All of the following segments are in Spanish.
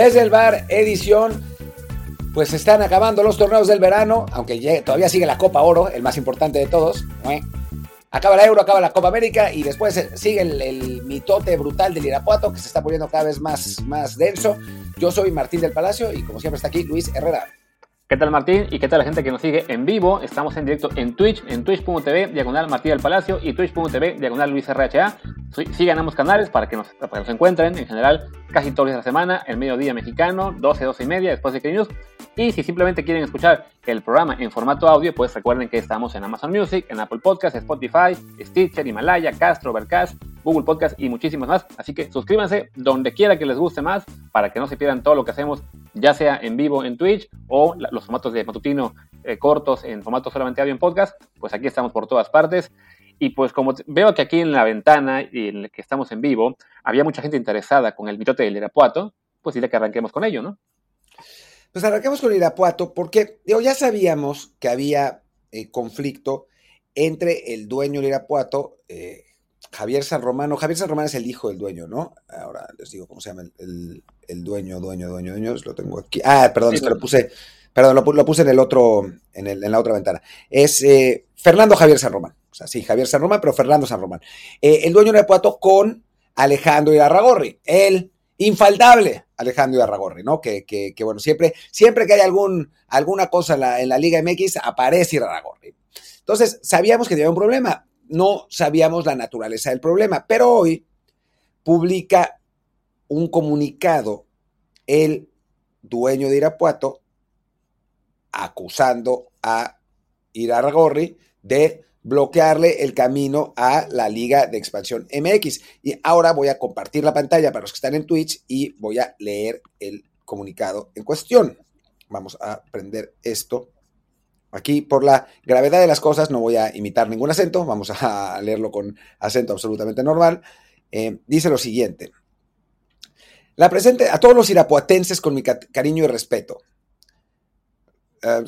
Desde el bar, edición. Pues están acabando los torneos del verano, aunque todavía sigue la Copa Oro, el más importante de todos. Acaba la Euro, acaba la Copa América y después sigue el, mitote brutal del Irapuato que se está poniendo cada vez más, más denso. Yo soy Martín del Palacio y como siempre está aquí Luis Herrera. ¿Qué tal Martín? ¿Y qué tal la gente que nos sigue en vivo? Estamos en directo en Twitch, en twitch.tv, diagonal Martín del Palacio y twitch.tv, diagonal Luis RHA. Sigan ambos canales para que, nos, para que nos encuentren en general casi todos los días de la semana, el mediodía mexicano, 12, 12 y media, después de que News. Y si simplemente quieren escuchar el programa en formato audio, pues recuerden que estamos en Amazon Music, en Apple Podcast, Spotify, Stitcher, Himalaya, Castro, Overcast, Google Podcast y muchísimos más. Así que suscríbanse donde quiera que les guste más para que no se pierdan todo lo que hacemos, ya sea en vivo en Twitch o los formatos de matutino eh, cortos en formato solamente audio en podcast. Pues aquí estamos por todas partes. Y pues como veo que aquí en la ventana y en la que estamos en vivo, había mucha gente interesada con el mitote del Irapuato, pues dile que arranquemos con ello, ¿no? Pues arranquemos con Irapuato, porque digo, ya sabíamos que había eh, conflicto entre el dueño del Irapuato, eh, Javier San Romano. Javier San Romano es el hijo del dueño, ¿no? Ahora les digo cómo se llama el, dueño, dueño, dueño, dueño. Lo tengo aquí. Ah, perdón, es que lo puse, perdón, lo, puse en el otro, en, el, en la otra ventana. Es eh, Fernando Javier San Román. O sea, sí, Javier San Román, pero Fernando San Román. el dueño del Irapuato con Alejandro Irarragorri. Él infaltable Alejandro Ibarragorri, ¿no? Que, que, bueno, siempre, siempre que hay algún, alguna cosa en la, en la Liga MX, aparece Irarragorri. Entonces, sabíamos que había un problema, no sabíamos la naturaleza del problema, pero hoy publica un comunicado el dueño de Irapuato acusando a Irarragorri de bloquearle el camino a la Liga de Expansión MX. Y ahora voy a compartir la pantalla para los que están en Twitch y voy a leer el comunicado en cuestión. Vamos a prender esto. Aquí, por la gravedad de las cosas, no voy a imitar ningún acento, vamos a leerlo con acento absolutamente normal. Eh, dice lo siguiente. La presente a todos los irapuatenses con mi cariño y respeto. Uh,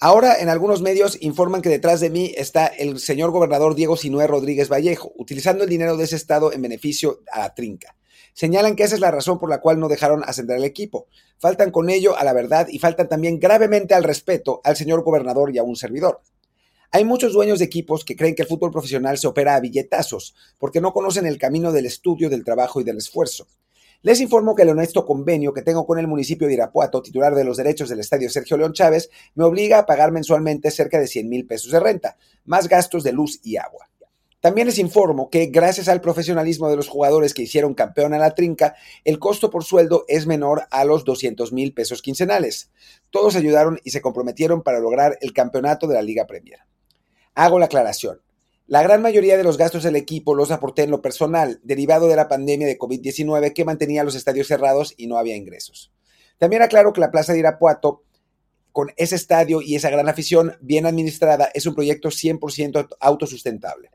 Ahora en algunos medios informan que detrás de mí está el señor gobernador Diego Sinué Rodríguez Vallejo, utilizando el dinero de ese estado en beneficio a la trinca. Señalan que esa es la razón por la cual no dejaron ascender al equipo. Faltan con ello a la verdad y faltan también gravemente al respeto al señor gobernador y a un servidor. Hay muchos dueños de equipos que creen que el fútbol profesional se opera a billetazos, porque no conocen el camino del estudio, del trabajo y del esfuerzo. Les informo que el honesto convenio que tengo con el municipio de Irapuato, titular de los derechos del estadio Sergio León Chávez, me obliga a pagar mensualmente cerca de 100 mil pesos de renta, más gastos de luz y agua. También les informo que gracias al profesionalismo de los jugadores que hicieron campeón a la trinca, el costo por sueldo es menor a los 200 mil pesos quincenales. Todos ayudaron y se comprometieron para lograr el campeonato de la Liga Premier. Hago la aclaración. La gran mayoría de los gastos del equipo los aporté en lo personal, derivado de la pandemia de COVID-19 que mantenía los estadios cerrados y no había ingresos. También aclaro que la Plaza de Irapuato, con ese estadio y esa gran afición bien administrada, es un proyecto 100% autosustentable.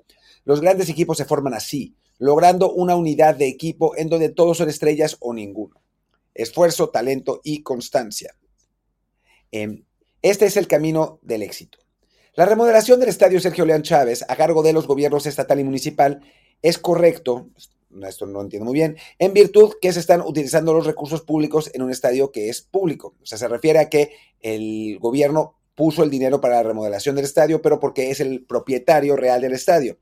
Los grandes equipos se forman así, logrando una unidad de equipo en donde todos son estrellas o ninguno. Esfuerzo, talento y constancia. Em, este es el camino del éxito. La remodelación del estadio Sergio León Chávez a cargo de los gobiernos estatal y municipal es correcto, esto no entiendo muy bien, en virtud que se están utilizando los recursos públicos en un estadio que es público. O sea, se refiere a que el gobierno puso el dinero para la remodelación del estadio, pero porque es el propietario real del estadio.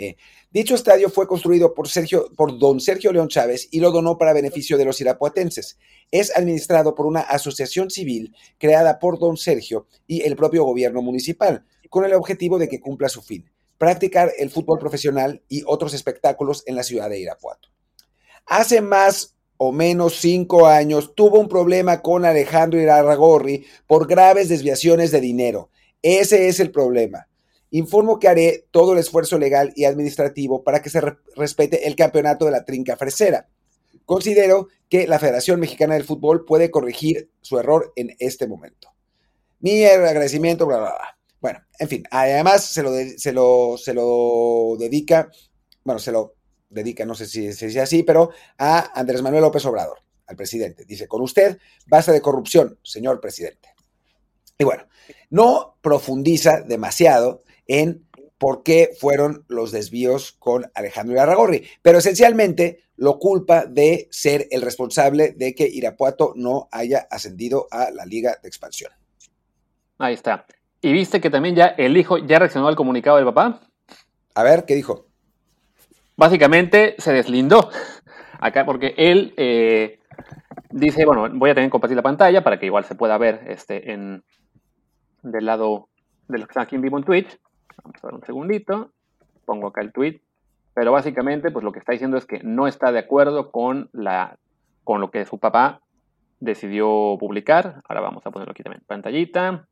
Eh, dicho estadio fue construido por, Sergio, por don Sergio León Chávez y lo donó para beneficio de los irapuatenses. Es administrado por una asociación civil creada por don Sergio y el propio gobierno municipal, con el objetivo de que cumpla su fin, practicar el fútbol profesional y otros espectáculos en la ciudad de Irapuato. Hace más o menos cinco años tuvo un problema con Alejandro Irarragorri por graves desviaciones de dinero. Ese es el problema. Informo que haré todo el esfuerzo legal y administrativo para que se respete el campeonato de la trinca fresera. Considero que la Federación Mexicana del Fútbol puede corregir su error en este momento. Mi agradecimiento, bla, bla, bla. Bueno, en fin, además se lo, se lo, se lo dedica, bueno, se lo dedica, no sé si se así, pero a Andrés Manuel López Obrador, al presidente. Dice, con usted basta de corrupción, señor presidente. Y bueno, no profundiza demasiado en por qué fueron los desvíos con Alejandro Irarragorri, pero esencialmente lo culpa de ser el responsable de que Irapuato no haya ascendido a la Liga de Expansión. Ahí está. ¿Y viste que también ya el hijo ya reaccionó al comunicado del papá? A ver, ¿qué dijo? Básicamente se deslindó acá porque él eh, dice, bueno, voy a tener que compartir la pantalla para que igual se pueda ver este, en, del lado de los que están aquí en vivo en Twitch. Vamos a ver un segundito. Pongo acá el tweet. Pero básicamente, pues lo que está diciendo es que no está de acuerdo con, la, con lo que su papá decidió publicar. Ahora vamos a ponerlo aquí también pantallita.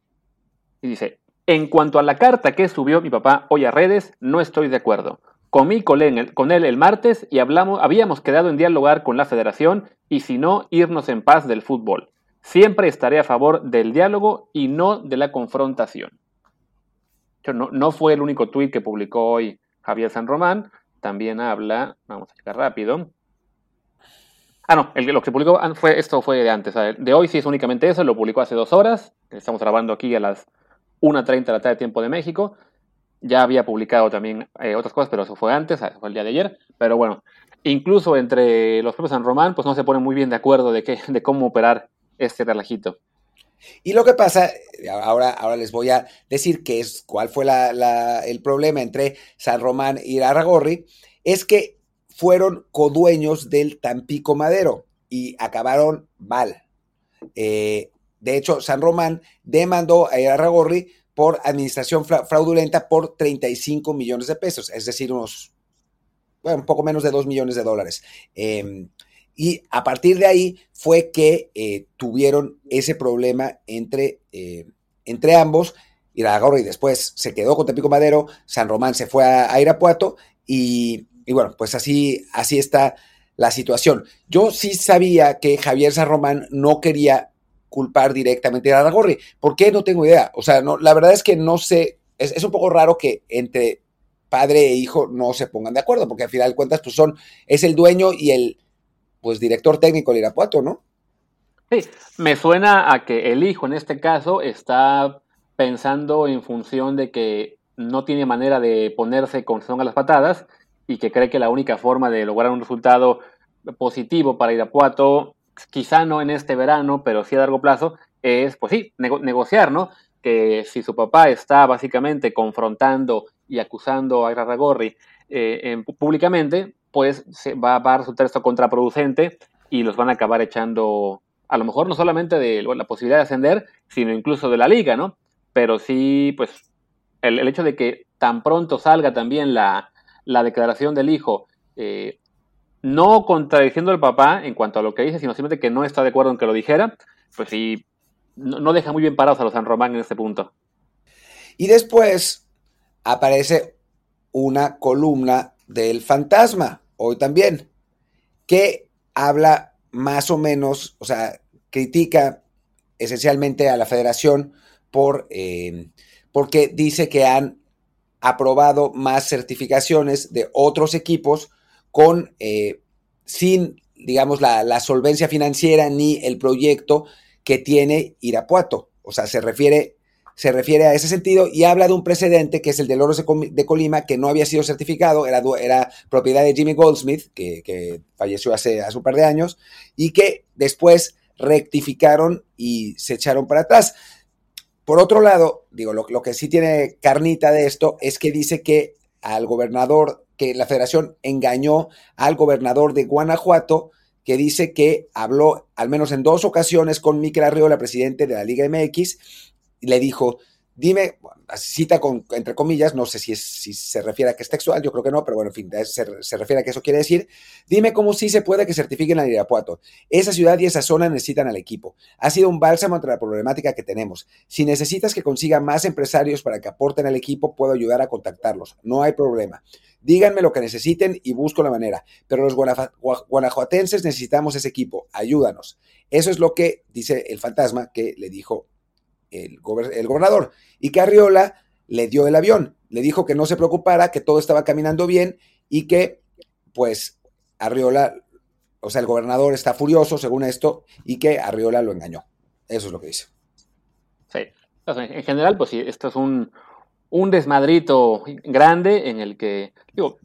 Y dice, en cuanto a la carta que subió mi papá hoy a redes, no estoy de acuerdo. Comí con él el martes y hablamos, habíamos quedado en dialogar con la federación y si no, irnos en paz del fútbol. Siempre estaré a favor del diálogo y no de la confrontación. No, fue el único tuit que publicó hoy Javier San Román. También habla, vamos a checar rápido. Ah, no, lo que publicó fue, esto fue de antes. De hoy sí es únicamente eso, lo publicó hace dos horas. Estamos grabando aquí a las 1.30 de la tarde, tiempo de México. Ya había publicado también eh, otras cosas, pero eso fue antes, fue el día de ayer. Pero bueno, incluso entre los propios San Román, pues no se ponen muy bien de acuerdo de, qué, de cómo operar este relajito. Y lo que pasa, ahora, ahora les voy a decir que es, cuál fue el problema entre San Román y Aragorri, es que fueron codueños del Tampico Madero y acabaron mal. Eh, de hecho, San Román demandó a Aragorri por administración fraudulenta por 35 millones de pesos, es decir, unos, bueno, un poco menos de 2 millones de dólares. Em, y a partir de ahí fue que eh, tuvieron ese problema entre, eh, entre ambos. y después se quedó con Tampico Madero, San Román se fue a, Irapuato y, bueno, pues así, así está la situación. Yo sí sabía que Javier San Román no quería culpar directamente a Aragorri. ¿Por qué? No tengo idea. O sea, no, la verdad es que no sé, es, es, un poco raro que entre padre e hijo no se pongan de acuerdo, porque al final de cuentas, pues son, es el dueño y el, pues director técnico de Irapuato, ¿no? Sí, me suena a que el hijo en este caso está pensando en función de que no tiene manera de ponerse con son a las patadas y que cree que la única forma de lograr un resultado positivo para Irapuato, quizá no en este verano, pero sí a largo plazo, es, pues sí, negociar, ¿no? Que si su papá está básicamente confrontando y acusando a Irarragorri eh, públicamente, pues se va, a resultar esto contraproducente y los van a acabar echando, a lo mejor no solamente de la posibilidad de ascender, sino incluso de la liga, ¿no? Pero sí, pues el, hecho de que tan pronto salga también la, declaración del hijo, eh, no contradiciendo al papá en cuanto a lo que dice, sino simplemente que no está de acuerdo en que lo dijera, pues sí, no, no deja muy bien parados a los San Román en este punto. Y después aparece una columna del fantasma, hoy también, que habla más o menos, o sea, critica esencialmente a la federación por, eh, porque dice que han aprobado más certificaciones de otros equipos con, eh, sin, digamos, la, la solvencia financiera ni el proyecto que tiene Irapuato. O sea, se refiere se refiere a ese sentido y habla de un precedente que es el de Loros de Colima, que no había sido certificado, era, era propiedad de Jimmy Goldsmith, que, falleció hace, un par de años, y que después rectificaron y se echaron para atrás. Por otro lado, digo, lo, que sí tiene carnita de esto es que dice que al gobernador, que la federación engañó al gobernador de Guanajuato, que dice que habló al menos en dos ocasiones con Miquel Arriola, presidente de la Liga MX, le dijo, dime, cita con, entre comillas, no sé si, se refiere a que es textual, yo creo que no, pero bueno, en fin, se, refiere a que eso quiere decir, dime cómo sí se puede que certifiquen a Irapuato. Esa ciudad y esa zona necesitan al equipo. Ha sido un bálsamo ante la problemática que tenemos. Si necesitas que consiga más empresarios para que aporten al equipo, puedo ayudar a contactarlos. No hay problema. Díganme lo que necesiten y busco la manera. Pero los guanajuatenses necesitamos ese equipo. Ayúdanos. Eso es lo que dice el fantasma que le dijo el, gobernador y que Arriola le dio el avión, le dijo que no se preocupara, que todo estaba caminando bien y que pues Arriola, o sea, el gobernador está furioso según esto y que Arriola lo engañó. Eso es lo que dice. Sí. en general, pues sí, esto es un, un desmadrito grande en el que, digo,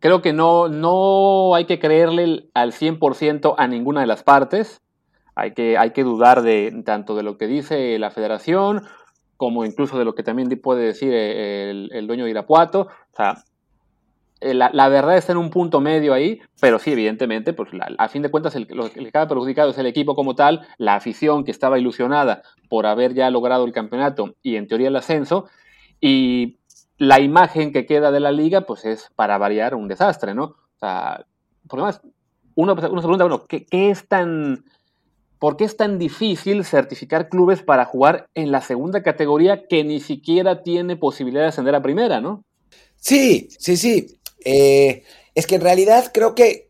creo que no, no hay que creerle al 100% a ninguna de las partes. Hay que, hay que dudar de tanto de lo que dice la federación como incluso de lo que también puede decir el, el dueño de Irapuato. O sea, eh, la, verdad está en un punto medio ahí, pero sí, evidentemente, pues a fin de cuentas el, lo que queda perjudicado es el equipo como tal, la afición que estaba ilusionada por haber ya logrado el campeonato y en teoría el ascenso, y la imagen que queda de la liga, pues es para variar un desastre, ¿no? O sea, por lo demás, uno, se pregunta, bueno, ¿qué, es tan, ¿por qué es tan difícil certificar clubes para jugar en la segunda categoría que ni siquiera tiene posibilidad de ascender a primera, ¿no? Sí, sí, sí. Eh, es que en realidad creo que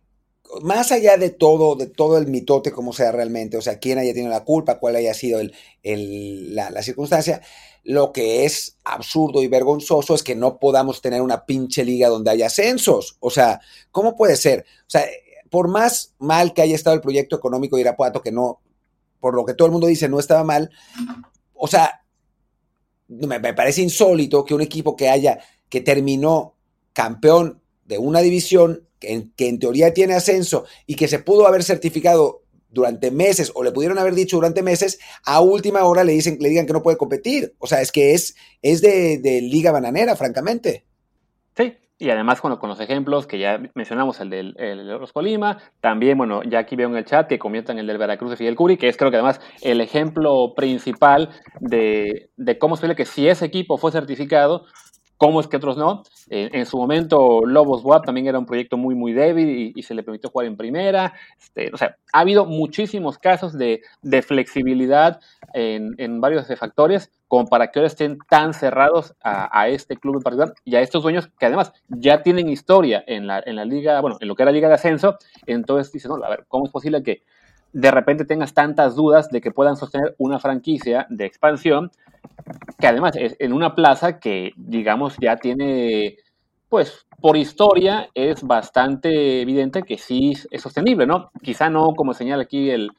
más allá de todo, de todo el mitote como sea realmente, o sea, quién haya tenido la culpa, cuál haya sido el, la, circunstancia, lo que es absurdo y vergonzoso es que no podamos tener una pinche liga donde haya ascensos. O sea, ¿cómo puede ser? O sea, por más mal que haya estado el proyecto económico de Irapuato, que no, por lo que todo el mundo dice, no estaba mal, o sea, me, me parece insólito que un equipo que haya, que terminó campeón de una división que en, teoría tiene ascenso y que se pudo haber certificado durante meses o le pudieron haber dicho durante meses, a última hora le dicen, le digan que no puede competir. O sea, es que es, es de, liga bananera, francamente. Sí, y además con, los ejemplos que ya mencionamos, el del el de los Colima, también, bueno, ya aquí veo en el chat que comentan el del Veracruz de Fidel Curi, que es creo que además el ejemplo principal de, de cómo es posible que si ese equipo fue certificado, cómo es que otros no. En su momento, Lobos WAP también era un proyecto muy, muy débil y, se le permitió jugar en primera. Este, o sea, ha habido muchísimos casos de, flexibilidad en, varios factores como para que ahora estén tan cerrados a, este club en particular y a estos dueños que además ya tienen historia en la, en la liga, bueno, en lo que era liga de ascenso. Entonces dicen, no, a ver, ¿cómo es posible que de repente tengas tantas dudas de que puedan sostener una franquicia de expansión, que además es en una plaza que, digamos, ya tiene, pues, por historia es bastante evidente que sí es sostenible, ¿no? Quizá no, como señala aquí el,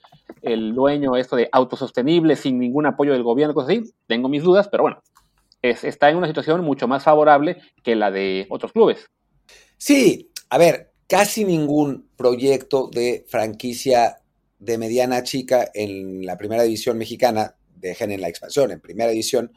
dueño, esto de autosostenible, sin ningún apoyo del gobierno, cosas así, tengo mis dudas, pero bueno, es, está en una situación mucho más favorable que la de otros clubes. Sí, a ver, casi ningún proyecto de franquicia de mediana chica en la primera división mexicana, dejen en la expansión, en primera división,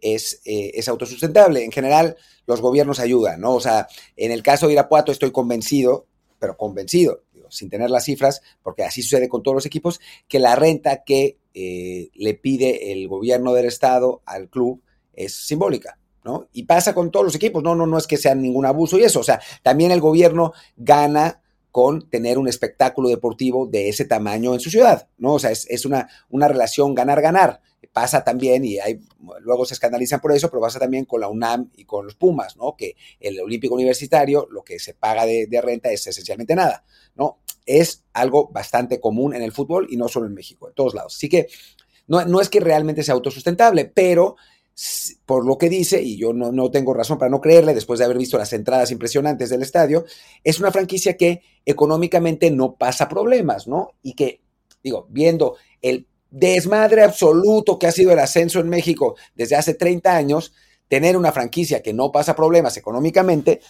es, eh, es, autosustentable. En general, los gobiernos ayudan, ¿no? O sea, en el caso de Irapuato estoy convencido, pero convencido, sin tener las cifras, porque así sucede con todos los equipos, que la renta que eh, le pide el gobierno del estado al club es simbólica. ¿no? Y pasa con todos los equipos, no, no, no es que sea ningún abuso y eso, o sea, también el gobierno gana con tener un espectáculo deportivo de ese tamaño en su ciudad, ¿no? O sea, es, una, una relación ganar-ganar. Pasa también, y hay, luego se escandalizan por eso, pero pasa también con la UNAM y con los Pumas, ¿no? Que el Olímpico Universitario, lo que se paga de, renta es esencialmente nada, ¿no? Es algo bastante común en el fútbol y no solo en México, en todos lados. Así que no, no es que realmente sea autosustentable, pero por lo que dice, y yo no, tengo razón para no creerle después de haber visto las entradas impresionantes del estadio, es una franquicia que económicamente no pasa problemas, ¿no? Y que, digo, viendo el desmadre absoluto que ha sido el ascenso en México desde hace 30 años, tener una franquicia que no pasa problemas económicamente,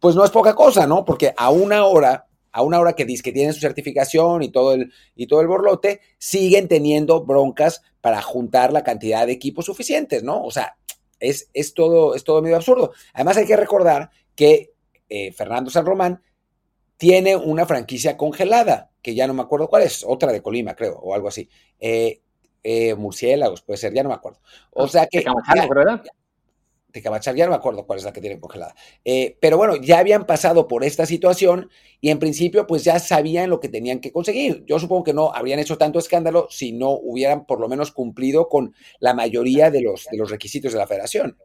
pues no es poca cosa, ¿no? Porque a una hora a una hora que dice que tienen su certificación y todo el, y todo el borlote, siguen teniendo broncas para juntar la cantidad de equipos suficientes, ¿no? O sea, es, es, todo, es todo medio absurdo. Además hay que recordar que eh, Fernando San Román tiene una franquicia congelada, que ya no me acuerdo cuál es, otra de Colima, creo, o algo así. Eh, eh, murciélagos, puede ser, ya no me acuerdo. O ah, sea que de Cabachar, ya no me acuerdo cuál es la que tienen congelada. Eh, pero bueno, ya habían pasado por esta situación y en principio pues ya sabían lo que tenían que conseguir. Yo supongo que no habrían hecho tanto escándalo si no hubieran por lo menos cumplido con la mayoría de los, de los requisitos de la federación.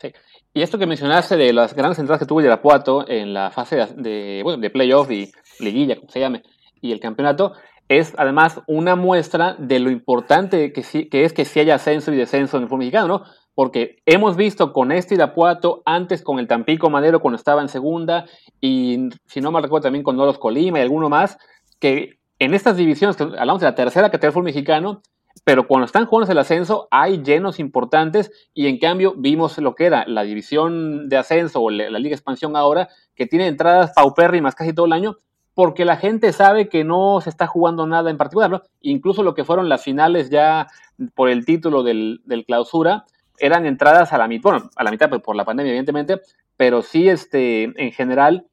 Sí. Y esto que mencionaste de las grandes entradas que tuvo el Irapuato en la fase de, bueno, de playoff y liguilla, como se llame, y el campeonato, es además una muestra de lo importante que, sí, que es que si haya ascenso y descenso en el fútbol mexicano, ¿no? Porque hemos visto con este Irapuato, antes con el Tampico Madero cuando estaba en segunda, y si no me recuerdo también con Noros Colima y alguno más, que en estas divisiones, que hablamos de la tercera categoría del fútbol mexicano, pero cuando están jugando el ascenso hay llenos importantes y en cambio vimos lo que era la división de ascenso o la, Liga Expansión ahora, que tiene entradas paupérrimas casi todo el año, porque la gente sabe que no se está jugando nada en particular, Incluso lo que fueron las finales ya por el título del, clausura, eran entradas a la mitad, bueno, a la mitad pues, por la pandemia evidentemente, pero sí este, en general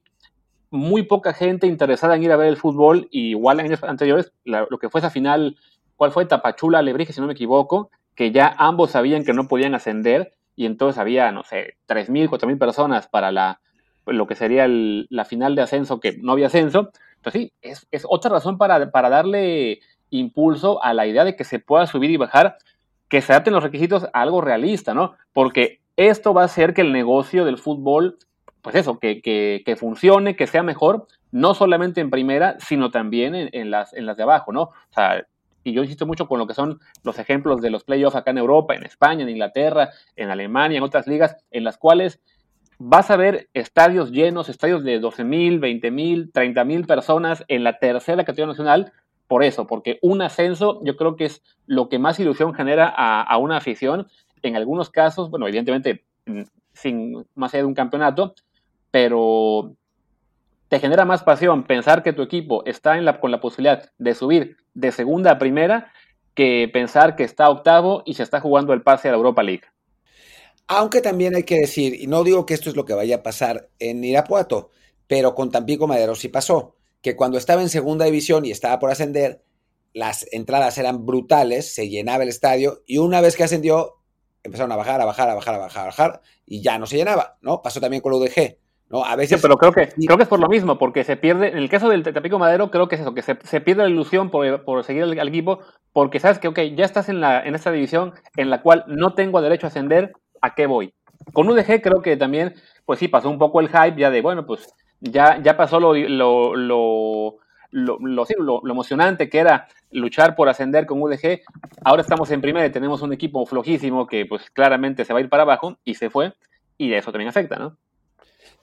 muy poca gente interesada en ir a ver el fútbol, y igual años anteriores, lo que fue esa final ¿cuál fue? Tapachula Alebrije, si no me equivoco, que ya ambos sabían que no podían ascender y entonces había, no sé, 3.000, 4.000 personas para la, lo que sería la final de ascenso, que no había ascenso. Entonces sí, es, es otra razón para, para, darle impulso a la idea de que se pueda subir y bajar, que se adapten los requisitos a algo realista, ¿no? Porque esto va a hacer que el negocio del fútbol, pues eso, que, que, que funcione, que sea mejor, no solamente en primera, sino también en, en, las, en las de abajo, ¿no? O sea, y yo insisto mucho con lo que son los ejemplos de los playoffs acá en Europa, en España, en Inglaterra, en Alemania, en otras ligas, en las cuales vas a ver estadios llenos, estadios de 12 mil, 20 mil, 30 mil personas en la tercera categoría nacional, por eso, porque un ascenso yo creo que es lo que más ilusión genera a, una afición, en algunos casos, bueno, evidentemente mm, sin más allá de un campeonato, pero te genera más pasión pensar que tu equipo está en la, con la posibilidad de subir de segunda a primera que pensar que está octavo y se está jugando el pase a la Europa League. Aunque también hay que decir, y no digo que esto es lo que vaya a pasar en Irapuato, pero con Tampico Madero sí pasó, que cuando estaba en segunda división y estaba por ascender, las entradas eran brutales, se llenaba el estadio y una vez que ascendió empezaron a bajar, a bajar, a bajar, a bajar, a bajar y ya no se llenaba, ¿no? Pasó también con la UDG. ¿no? A veces... pero creo que, creo que es por lo mismo, porque se pierde, en el caso del Tapico Madero, creo que es eso, que se, pierde la ilusión por, seguir al, equipo, porque sabes que, ok, ya estás en, la, en esta división en la cual no tengo derecho a ascender, ¿a qué voy? Con UDG creo que también, pues sí, pasó un poco el hype ya de, bueno, pues ya, ya pasó lo, lo, lo, lo, emocionante que era luchar por ascender con UDG. Ahora estamos en primera y tenemos un equipo flojísimo que pues claramente se va a ir para abajo y se fue y eso también afecta, ¿no?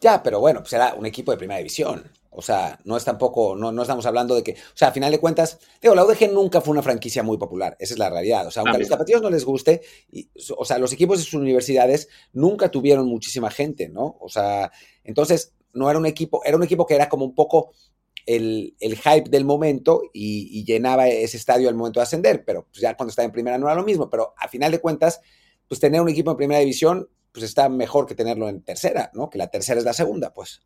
Ya, pero bueno, pues era un equipo de primera división. O sea, no es tampoco, no, no estamos hablando de que, o sea, a final de cuentas, digo, la UDG nunca fue una franquicia muy popular, esa es la realidad. O sea, aunque a los zapatillos no les guste, o sea, los equipos de sus universidades nunca tuvieron muchísima gente, ¿no? O sea, entonces no era un equipo, era un equipo que era como un poco el, hype del momento y, llenaba ese estadio al momento de ascender, pero pues ya cuando estaba en primera no era lo mismo, pero a final de cuentas, pues tener un equipo en primera división pues está mejor que tenerlo en tercera, ¿no? Que la tercera es la segunda, pues.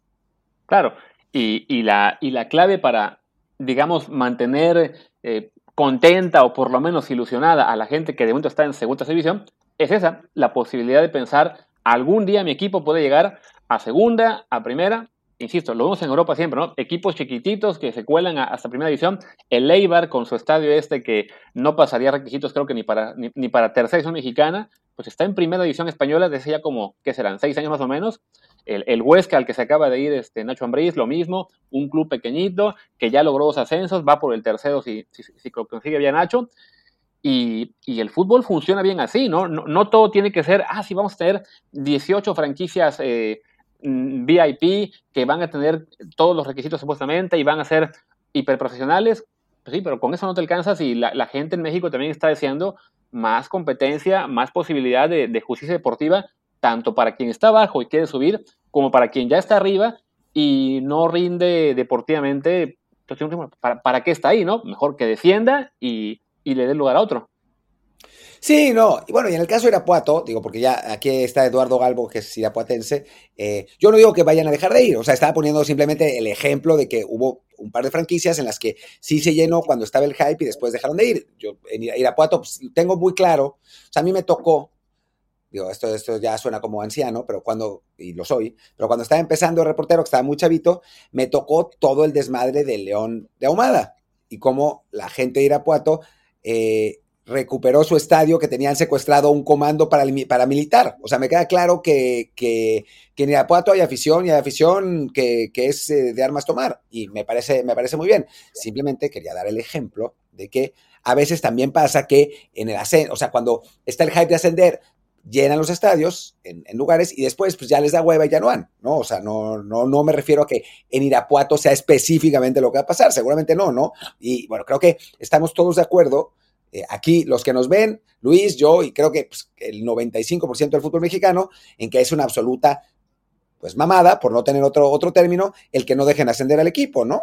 Claro, y, la, clave para, digamos, mantener eh, contenta o por lo menos ilusionada a la gente que de momento está en segunda división, es esa, la posibilidad de pensar, algún día mi equipo puede llegar a segunda, a primera, insisto, lo vemos en Europa siempre, ¿no? Equipos chiquititos que se cuelan hasta primera división. El Eibar con su estadio este que no pasaría requisitos creo que ni para, ni, para tercera división mexicana, pues está en primera división española desde ya como, ¿qué serán? Seis años más o menos. El, el Huesca al que se acaba de ir este, Nacho Ambriz, lo mismo, un club pequeñito que ya logró dos ascensos, va por el tercero si, si, si consigue bien Nacho. Y, y, el fútbol funciona bien así, ¿no? ¿no? todo tiene que ser, ah, sí, vamos a tener 18 franquicias eh, Mm, VIP que van a tener todos los requisitos supuestamente y van a ser hiperprofesionales. Pues sí, pero con eso no te alcanzas y la, gente en México también está deseando más competencia, más posibilidad de, justicia deportiva, tanto para quien está abajo y quiere subir, como para quien ya está arriba y no rinde deportivamente. Pues, ¿Para, para qué está ahí, no? Mejor que defienda y, y le dé lugar a otro. Sí, no, y bueno, y en el caso de Irapuato, digo, porque ya aquí está Eduardo Galvo, que es irapuatense, eh, yo no digo que vayan a dejar de ir, o sea, estaba poniendo simplemente el ejemplo de que hubo un par de franquicias en las que sí se llenó cuando estaba el hype y después dejaron de ir. Yo en Irapuato pues, tengo muy claro, o sea, a mí me tocó, digo, esto, esto ya suena como anciano, pero cuando, y lo soy, pero cuando estaba empezando el reportero, que estaba muy chavito, me tocó todo el desmadre del León de Ahumada y cómo la gente de Irapuato... Eh, recuperó su estadio que tenían secuestrado un comando paramilitar. O sea, me queda claro que, que, que en Irapuato hay afición y hay afición que, que es eh, de armas tomar. Y me parece, me parece muy bien. Simplemente quería dar el ejemplo de que a veces también pasa que en el ascenso, o sea, cuando está el hype de ascender, llenan los estadios en, lugares y después pues ya les da hueva y ya no van, ¿no? O sea, no, no, no me refiero a que en Irapuato sea específicamente lo que va a pasar, seguramente no, ¿no? Y bueno, creo que estamos todos de acuerdo eh, aquí los que nos ven, Luis, yo y creo que pues, el 95% del fútbol mexicano, en que es una absoluta pues mamada, por no tener otro, otro término, el que no dejen ascender al equipo, ¿no?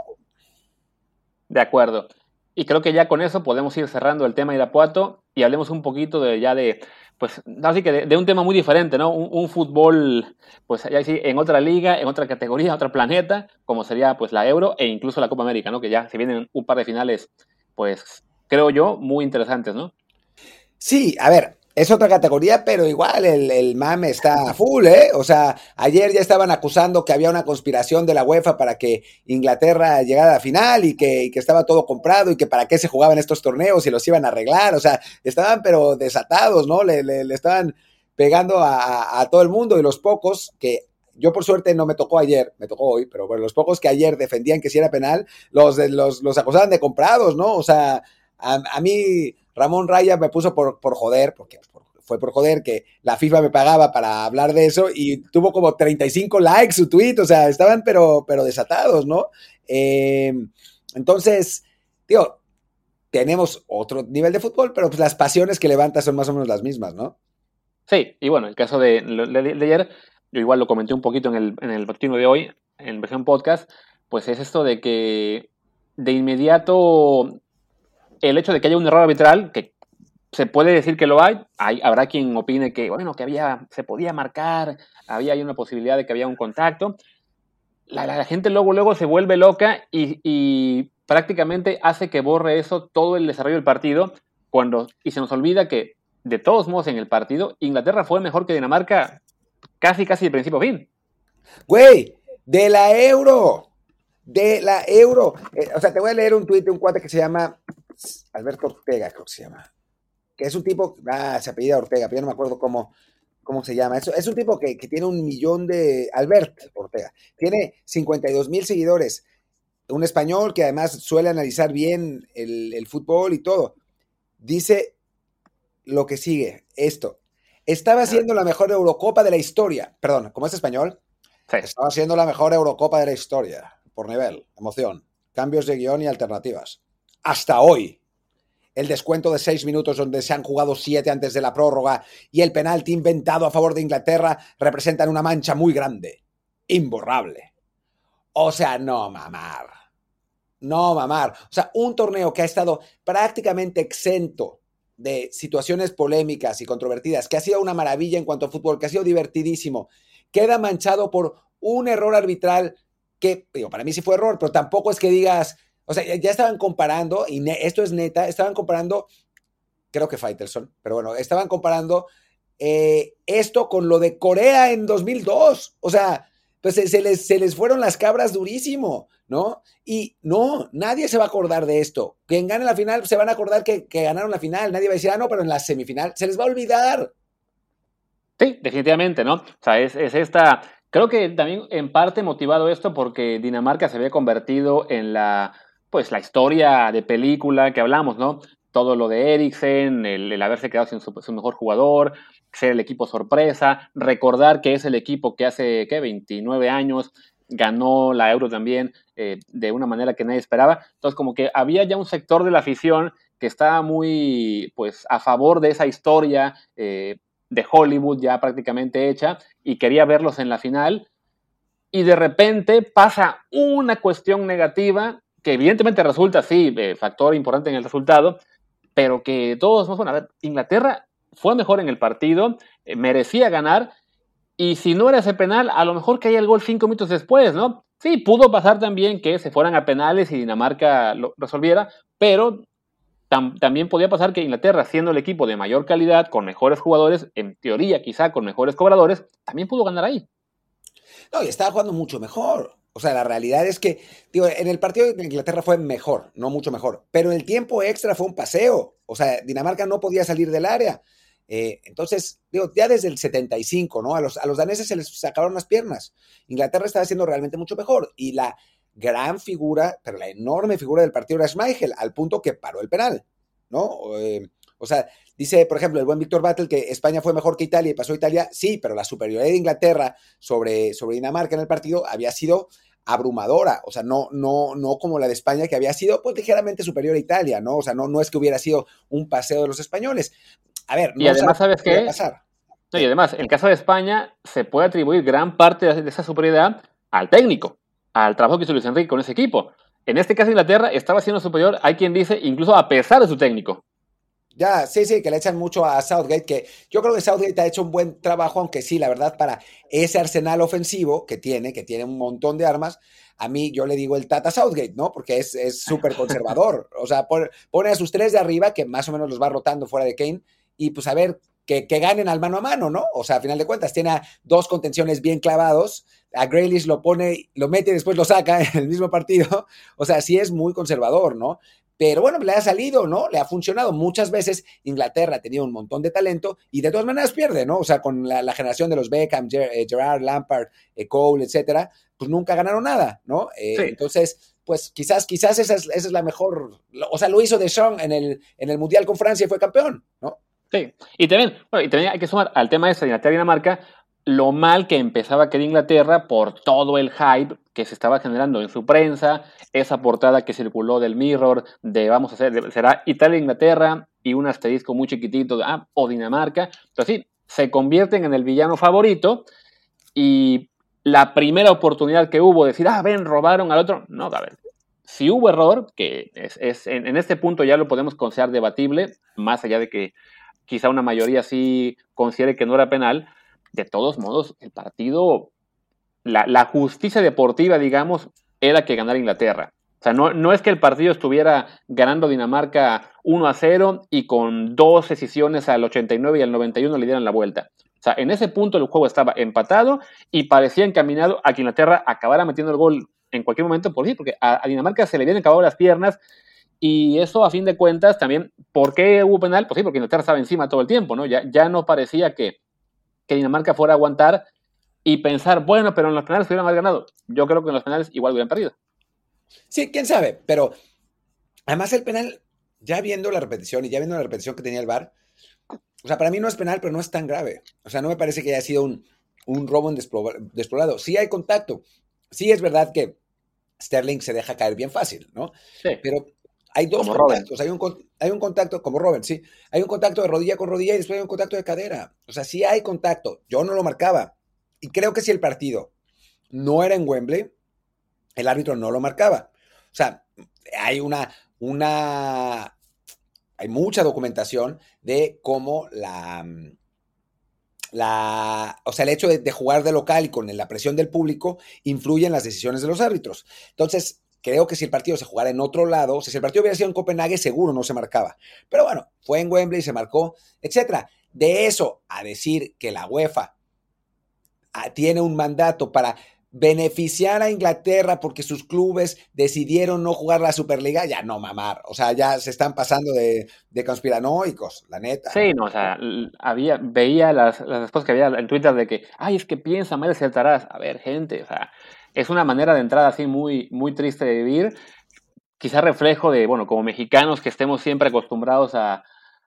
De acuerdo. Y creo que ya con eso podemos ir cerrando el tema Irapuato y hablemos un poquito de ya de, pues, así que de, un tema muy diferente, ¿no? Un, fútbol, pues, ya sí, en otra liga, en otra categoría, en otro planeta, como sería, pues, la Euro e incluso la Copa América, ¿no? Que ya se vienen un par de finales, pues, creo yo, muy interesantes, ¿no? Sí, a ver, es otra categoría, pero igual el, el, mame está full, ¿eh? O sea, ayer ya estaban acusando que había una conspiración de la UEFA para que Inglaterra llegara a la final y que, que estaba todo comprado y que para qué se jugaban estos torneos y los iban a arreglar. O sea, estaban pero desatados, ¿no? Le, le, estaban pegando a, todo el mundo y los pocos que yo por suerte no me tocó ayer, me tocó hoy, pero bueno, los pocos que ayer defendían que si era penal, los, los, los acusaban de comprados, ¿no? O sea, a mí Ramón Raya me puso por, por joder, porque fue por joder que la FIFA me pagaba para hablar de eso y tuvo como 35 likes su tweet, o sea, estaban pero, pero desatados, ¿no? Em, entonces, tío, tenemos otro nivel de fútbol, pero pues las pasiones que levanta son más o menos las mismas, ¿no? Sí, y bueno, el caso de, de, ayer, yo igual lo comenté un poquito en el, en el de hoy, en versión podcast, pues es esto de que de inmediato el hecho de que haya un error arbitral, que se puede decir que lo hay, hay habrá quien opine que, bueno, que había, se podía marcar, había una posibilidad de que había un contacto. La, gente luego, luego se vuelve loca y, prácticamente hace que borre eso todo el desarrollo del partido cuando, y se nos olvida que, de todos modos, en el partido, Inglaterra fue mejor que Dinamarca casi, casi de principio a fin. Güey, de la euro, de la euro. Eh, o sea, te voy a leer un tuit un cuate que se llama Alberto Ortega, creo que se llama. Que es un tipo, ah, se apellida Ortega, pero yo no me acuerdo cómo, cómo se llama. Es, es un tipo que, tiene un millón de. Albert Ortega. Tiene 52 mil seguidores. Un español que además suele analizar bien el, fútbol y todo. Dice lo que sigue: esto. Estaba siendo la mejor Eurocopa de la historia. Perdón, ¿cómo es español? Estaba siendo la mejor Eurocopa de la historia. Por nivel, emoción, cambios de guion y alternativas hasta hoy. El descuento de seis minutos donde se han jugado siete antes de la prórroga y el penalti inventado a favor de Inglaterra representan una mancha muy grande, imborrable. O sea, no mamar. No mamar. O sea, un torneo que ha estado prácticamente exento de situaciones polémicas y controvertidas, que ha sido una maravilla en cuanto a fútbol, que ha sido divertidísimo, queda manchado por un error arbitral que, digo, para mí sí fue error, pero tampoco es que digas, o sea, ya estaban comparando, y esto es neta, estaban comparando, creo que Faitelson, pero bueno, estaban comparando eh, esto con lo de Corea en 2002. O sea, pues se, les, se les fueron las cabras durísimo, ¿no? Y no, nadie se va a acordar de esto. Quien gane la final se van a acordar que, ganaron la final. Nadie va a decir, ah, no, pero en la semifinal se les va a olvidar. Sí, definitivamente, ¿no? O sea, es esta. Creo que también en parte motivado esto porque Dinamarca se había convertido en la pues la historia de película que hablamos, ¿no? Todo lo de Eriksen, el, haberse quedado sin su, mejor jugador, ser el equipo sorpresa, recordar que es el equipo que hace, ¿qué? 29 años ganó la Euro también eh, de una manera que nadie esperaba. Entonces, como que había ya un sector de la afición que estaba muy, pues, a favor de esa historia eh, de Hollywood ya prácticamente hecha y quería verlos en la final. Y de repente pasa una cuestión negativa que evidentemente resulta, sí, eh, factor importante en el resultado, pero que todos, bueno, a ver, Inglaterra fue mejor en el partido, eh, merecía ganar, y si no era ese penal, a lo mejor caía el gol cinco minutos después, ¿no? Sí, pudo pasar también que se fueran a penales y Dinamarca lo resolviera, pero también podía pasar que Inglaterra, siendo el equipo de mayor calidad, con mejores jugadores, en teoría quizá con mejores cobradores, también pudo ganar ahí. No, y estaba jugando mucho mejor. O sea, la realidad es que, digo, en el partido de Inglaterra fue mejor, no mucho mejor, pero el tiempo extra fue un paseo. O sea, Dinamarca no podía salir del área. Eh, entonces, digo, ya desde el 75, ¿no? A los, a los daneses se les sacaron las piernas. Inglaterra estaba haciendo realmente mucho mejor. Y la gran figura, pero la enorme figura del partido era Schmeichel, al punto que paró el penal, ¿no? Eh, o sea, dice, por ejemplo, el buen Víctor Battle que España fue mejor que Italia y pasó Italia. Sí, pero la superioridad de Inglaterra sobre, sobre Dinamarca en el partido había sido abrumadora, o sea, no, no, no como la de España, que había sido pues ligeramente superior a Italia, ¿no? O sea, no, no es que hubiera sido un paseo de los españoles. A ver, no y además, ¿sabes qué? No, y además, en el caso de España, se puede atribuir gran parte de esa superioridad al técnico, al trabajo que hizo Luis Enrique con ese equipo. En este caso, Inglaterra estaba siendo superior, hay quien dice, incluso a pesar de su técnico. Ya, sí, sí, que le echan mucho a Southgate, que yo creo que Southgate ha hecho un buen trabajo, aunque sí, la verdad, para ese arsenal ofensivo que tiene, que tiene un montón de armas, a mí yo le digo el Tata Southgate, ¿no? Porque es súper conservador. o sea, pone, a sus tres de arriba, que más o menos los va rotando fuera de Kane, y pues a ver, que, que, ganen al mano a mano, ¿no? O sea, a final de cuentas, tiene dos contenciones bien clavados, a Grealish lo pone, lo mete y después lo saca en el mismo partido, o sea, sí es muy conservador, ¿no? Pero bueno, le ha salido, ¿no? Le ha funcionado. Muchas veces Inglaterra ha tenido un montón de talento y de todas maneras pierde, ¿no? O sea, con la, generación de los Beckham, eh, Gerard, Lampard, eh, Cole, etcétera, pues nunca ganaron nada, ¿no? Eh, entonces, pues quizás, quizás esa es, esa es, la mejor. O sea, lo hizo Deschamps en el, en el Mundial con Francia y fue campeón, ¿no? Sí, y también, bueno, y también hay que sumar al tema de Inglaterra-Dinamarca lo mal que empezaba a quedar Inglaterra por todo el hype que se estaba generando en su prensa, esa portada que circuló del Mirror de vamos a hacer, será Italia-Inglaterra y un asterisco muy chiquitito de, ah, o Dinamarca. Entonces sí, se convierten en el villano favorito y la primera oportunidad que hubo de decir, ah, ven, robaron al otro, no, a ver, si hubo error, que es, en, en, este punto ya lo podemos considerar debatible, más allá de que quizá una mayoría sí considere que no era penal, de todos modos, el partido, la, justicia deportiva, digamos, era que ganara Inglaterra. O sea, no, no, es que el partido estuviera ganando Dinamarca 1 a 0 y con dos decisiones al 89 y al 91 le dieran la vuelta. O sea, en ese punto el juego estaba empatado y parecía encaminado a que Inglaterra acabara metiendo el gol en cualquier momento por sí, porque a, Dinamarca se le habían acabado las piernas y eso a fin de cuentas también, ¿por qué hubo penal? Pues sí, porque Inglaterra estaba encima todo el tiempo, ¿no? Ya, ya no parecía que, que Dinamarca fuera a aguantar y pensar, bueno, pero en los penales hubieran ganado. Yo creo que en los penales igual hubieran perdido. Sí, quién sabe, pero además el penal, ya viendo la repetición y ya viendo la repetición que tenía el VAR, o sea, para mí no es penal, pero no es tan grave. O sea, no me parece que haya sido un, un robo desplorado. Sí hay contacto. Sí es verdad que Sterling se deja caer bien fácil, ¿no? Sí. Pero hay dos contactos. Hay un, hay un contacto, como Robin, sí. Hay un contacto de rodilla con rodilla y después hay un contacto de cadera. O sea, sí hay contacto. Yo no lo marcaba. Y creo que si el partido no era en Wembley, el árbitro no lo marcaba. O sea, hay una, una, hay mucha documentación de cómo la, la, o sea, el hecho de, de, jugar de local y con la presión del público influye en las decisiones de los árbitros. Entonces, Creo que si el partido se jugara en otro lado, si el partido hubiera sido en Copenhague, seguro no se marcaba. Pero bueno, fue en Wembley, se marcó, etcétera. De eso a decir que la UEFA ah, tiene un mandato para beneficiar a Inglaterra porque sus clubes decidieron no jugar la Superliga, ya no mamar. O sea, ya se están pasando de, conspiranoicos, la neta. Sí, no, o sea, había, veía las, las respuestas que había en Twitter de que, ay, es que piensa mal si Altaraz. A ver, gente, o sea, es una manera de entrada así muy, muy triste de vivir. Quizá reflejo de, bueno, como mexicanos que estemos siempre acostumbrados a,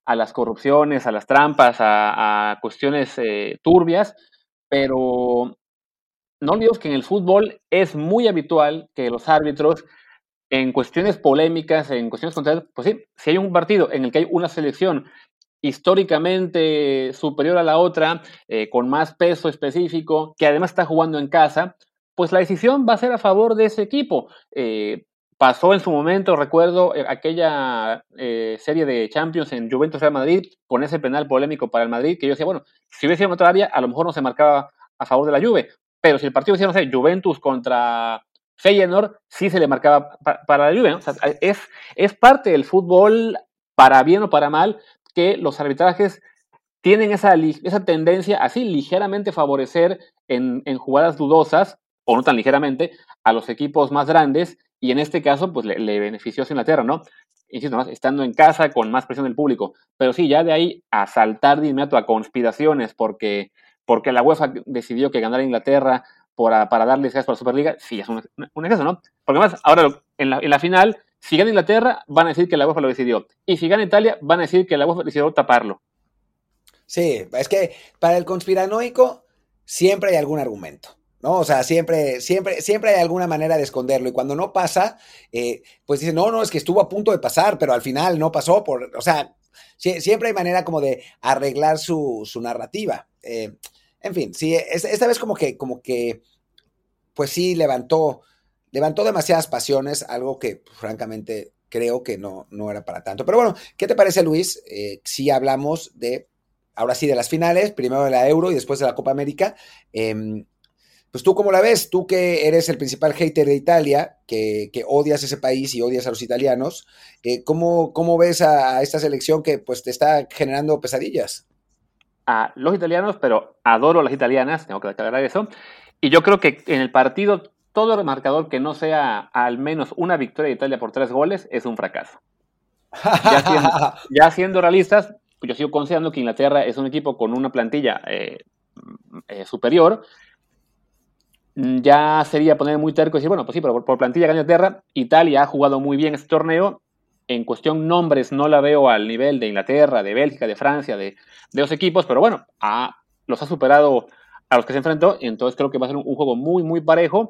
las corrupciones, a las trampas, a, cuestiones eh, turbias, pero no olvidemos que en el fútbol es muy habitual que los árbitros, en cuestiones polémicas, en cuestiones contrarias, pues sí, si hay un partido en el que hay una selección históricamente superior a la otra, eh, con más peso específico, que además está jugando en casa, pues la decisión va a ser a favor de ese equipo. Eh, pasó en su momento, recuerdo, eh, aquella eh, serie de Champions en Juventus Real Madrid, con ese penal polémico para el Madrid, que yo decía, bueno, si hubiese sido en otra área, a lo mejor no se marcaba a favor de la Juve, pero si el partido hubiese, no sé, Juventus contra Feyenoord, sí se le marcaba para la Juve. O sea, es, es parte del fútbol, para bien o para mal, que los arbitrajes tienen esa, esa tendencia así ligeramente favorecer en, en jugadas dudosas o no tan ligeramente, a los equipos más grandes y en este caso, pues le, benefició a Inglaterra, ¿no? Insisto, más, estando en casa con más presión del público. Pero sí, ya de ahí a saltar de inmediato a conspiraciones porque, porque la UEFA decidió que ganara Inglaterra para, para darle gas para la Superliga, sí, es un, un exceso, ¿no? Porque además, ahora en la, en la final, si gana Inglaterra, van a decir que la UEFA lo decidió. Y si gana Italia, van a decir que la UEFA decidió taparlo. Sí, es que para el conspiranoico siempre hay algún argumento. ¿No? O sea, siempre, siempre, siempre hay alguna manera de esconderlo. Y cuando no pasa, eh, pues dicen, no, no, es que estuvo a punto de pasar, pero al final no pasó. Por, o sea, siempre hay manera como de arreglar su, su narrativa. Eh, en fin, sí, esta vez como que, como que, pues sí, levantó, levantó demasiadas pasiones, algo que pues, francamente creo que no, no era para tanto. Pero bueno, ¿qué te parece, Luis? Eh, si hablamos de, ahora sí, de las finales, primero de la Euro y después de la Copa América. Pues tú cómo la ves, tú que eres el principal hater de Italia, que, odias ese país y odias a los italianos, eh, ¿cómo, ¿cómo, ves a, esta selección que pues te está generando pesadillas? A los italianos, pero adoro a las italianas, tengo que aclarar eso. Y yo creo que en el partido todo marcador que no sea al menos una victoria de Italia por tres goles es un fracaso. Ya siendo, realistas, yo sigo considerando que Inglaterra es un equipo con una plantilla eh, eh, superior. Ya sería poner muy terco y decir, bueno, pues sí, pero por, plantilla de Inglaterra, Italia ha jugado muy bien este torneo. En cuestión nombres no la veo al nivel de Inglaterra, de Bélgica, de Francia, de, de los equipos, pero bueno, los ha superado a los que se enfrentó, entonces creo que va a ser un juego muy, muy parejo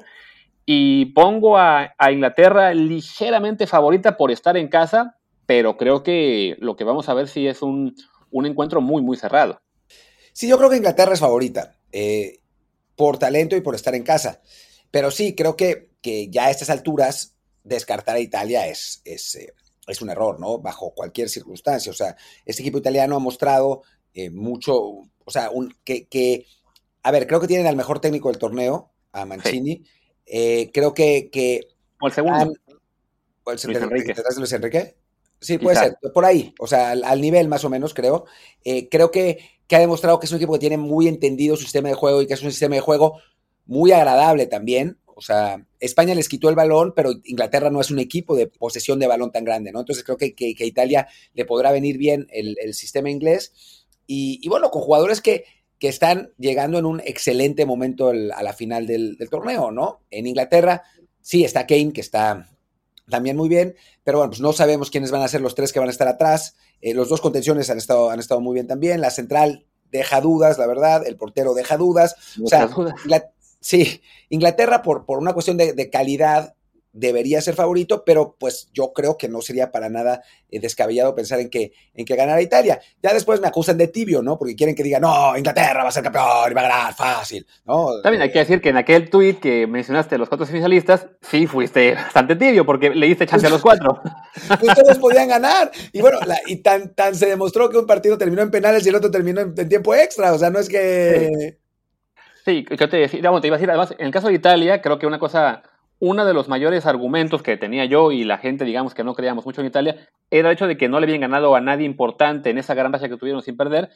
y pongo a, Inglaterra ligeramente favorita por estar en casa, pero creo que lo que vamos a ver sí es un, encuentro muy, muy cerrado. Sí, yo creo que Inglaterra es favorita, eh, por talento y por estar en casa. Pero sí, creo que, que ya a estas alturas descartar a Italia es, es, eh, es, un error, ¿no? Bajo cualquier circunstancia. O sea, este equipo italiano ha mostrado eh, mucho, o sea, un, que, que, a ver, creo que tienen al mejor técnico del torneo, a Mancini. Eh, creo que, que. O el segundo. o el, Luis Enrique. Luis Enrique? Sí, puede ser, por ahí, o sea, al, nivel más o menos, creo. Eh, creo que, que, ha demostrado que es un equipo que tiene muy entendido su sistema de juego y que es un sistema de juego muy agradable también. O sea, España les quitó el balón, pero Inglaterra no es un equipo de posesión de balón tan grande, ¿no? Entonces creo que, que, que Italia le podrá venir bien el, el sistema inglés. Y, y, bueno, con jugadores que, que están llegando en un excelente momento a la final del, torneo, ¿no? En Inglaterra, sí, está Kane, que está también muy bien, pero bueno, pues no sabemos quiénes van a ser los tres que van a estar atrás. Eh, los dos contenciones han estado, han estado muy bien también. La central deja dudas, la verdad. El portero deja dudas. o sea, sí, Inglaterra, por, por una cuestión de, de calidad, debería ser favorito, pero pues yo creo que no sería para nada eh, descabellado pensar en que, en que ganara Italia. Ya después me acusan de tibio, ¿no? Porque quieren que diga, no, Inglaterra va a ser campeón y va a ganar fácil, ¿no? También hay que decir que en aquel tuit que mencionaste los cuatro especialistas, sí fuiste bastante tibio porque le diste chance a los cuatro. pues todos podían ganar. Y bueno, y tan, tan se demostró que un partido terminó en penales y el otro terminó en, tiempo extra. O sea, no es que... Sí, yo te, decía, te iba a decir, además, en el caso de Italia, creo que una cosa uno de los mayores argumentos que tenía yo y la gente, digamos, que no creíamos mucho en Italia, era el hecho de que no le habían ganado a nadie importante en esa gran racha que tuvieron sin perder,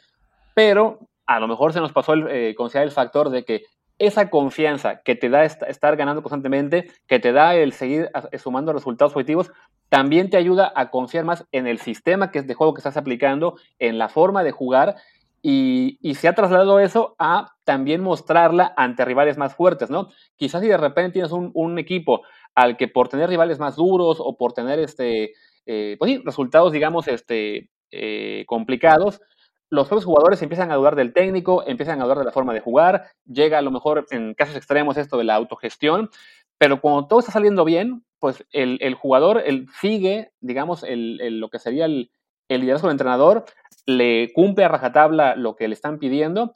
pero a lo mejor se nos pasó el, eh, el factor de que esa confianza que te da estar ganando constantemente, que te da el seguir sumando resultados positivos, también te ayuda a confiar más en el sistema que es de juego que estás aplicando, en la forma de jugar y, se ha trasladado eso a también mostrarla ante rivales más fuertes, ¿no? Quizás si de repente tienes un, equipo al que por tener rivales más duros o por tener este, eh, pues sí, resultados, digamos, este, eh, complicados, los propios jugadores empiezan a dudar del técnico, empiezan a dudar de la forma de jugar, llega a lo mejor en casos extremos esto de la autogestión, pero cuando todo está saliendo bien, pues el, jugador el, sigue, digamos, el, lo que sería el, el liderazgo del entrenador, le cumple a rajatabla lo que le están pidiendo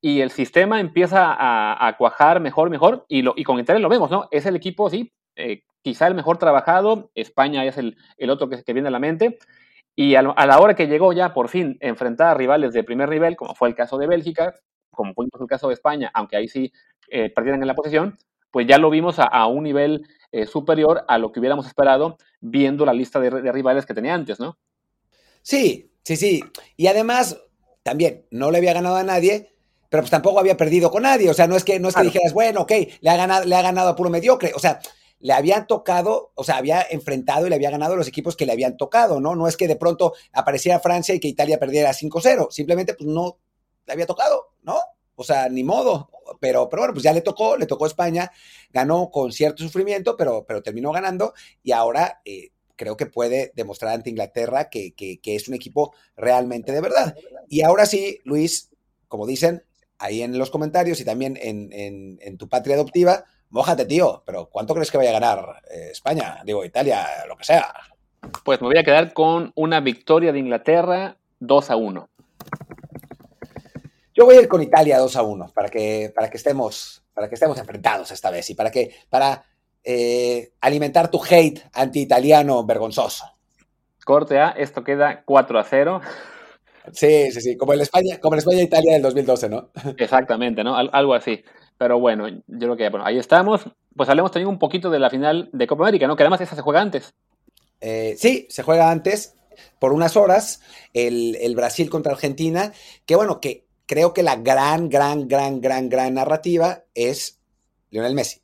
y el sistema empieza a, cuajar mejor, mejor, y, lo, y con Italia lo vemos, ¿no? Es el equipo, sí, eh, quizá el mejor trabajado, España es el, otro que, viene a la mente, y a, la hora que llegó ya por fin enfrentar a rivales de primer nivel, como fue el caso de Bélgica, como fue el caso de España, aunque ahí sí eh, perdieron en la posición, pues ya lo vimos a, un nivel eh, superior a lo que hubiéramos esperado viendo la lista de, de rivales que tenía antes, ¿no? Sí, Sí, sí. Y además, también, no le había ganado a nadie, pero pues tampoco había perdido con nadie. O sea, no es que, no es que dijeras, bueno, ok, le ha, ganado, le ha ganado a puro mediocre. O sea, le habían tocado, o sea, había enfrentado y le había ganado a los equipos que le habían tocado, ¿no? No es que de pronto apareciera Francia y que Italia perdiera 5-0. Simplemente, pues no le había tocado, ¿no? O sea, ni modo. Pero, pero bueno, pues ya le tocó, le tocó a España, ganó con cierto sufrimiento, pero, pero terminó ganando y ahora eh, creo que puede demostrar ante Inglaterra que, es un equipo realmente de verdad. Y ahora sí, Luis, como dicen, ahí en los comentarios y también en, tu patria adoptiva, mójate, tío, pero ¿cuánto crees que vaya a ganar eh, España? Digo, Italia, lo que sea. Pues me voy a quedar con una victoria de Inglaterra 2 a 1. Yo voy a ir con Italia 2 a 1 para que, para que, estemos, para que estemos enfrentados esta vez y para, que, para eh, alimentar tu hate anti-italiano vergonzoso. Corte A, esto queda 4 a 0. Sí, sí, sí, como en España, como en España-Italia del 2012, ¿no? Exactamente, ¿no? algo así. Pero bueno, yo creo que bueno, ahí estamos. Pues hablemos también un poquito de la final de Copa América, ¿no? Que además esa se juega antes. Eh, sí, se juega antes por unas horas el, el, Brasil contra Argentina, que bueno, que creo que la gran, gran, gran, gran, gran narrativa es Lionel Messi,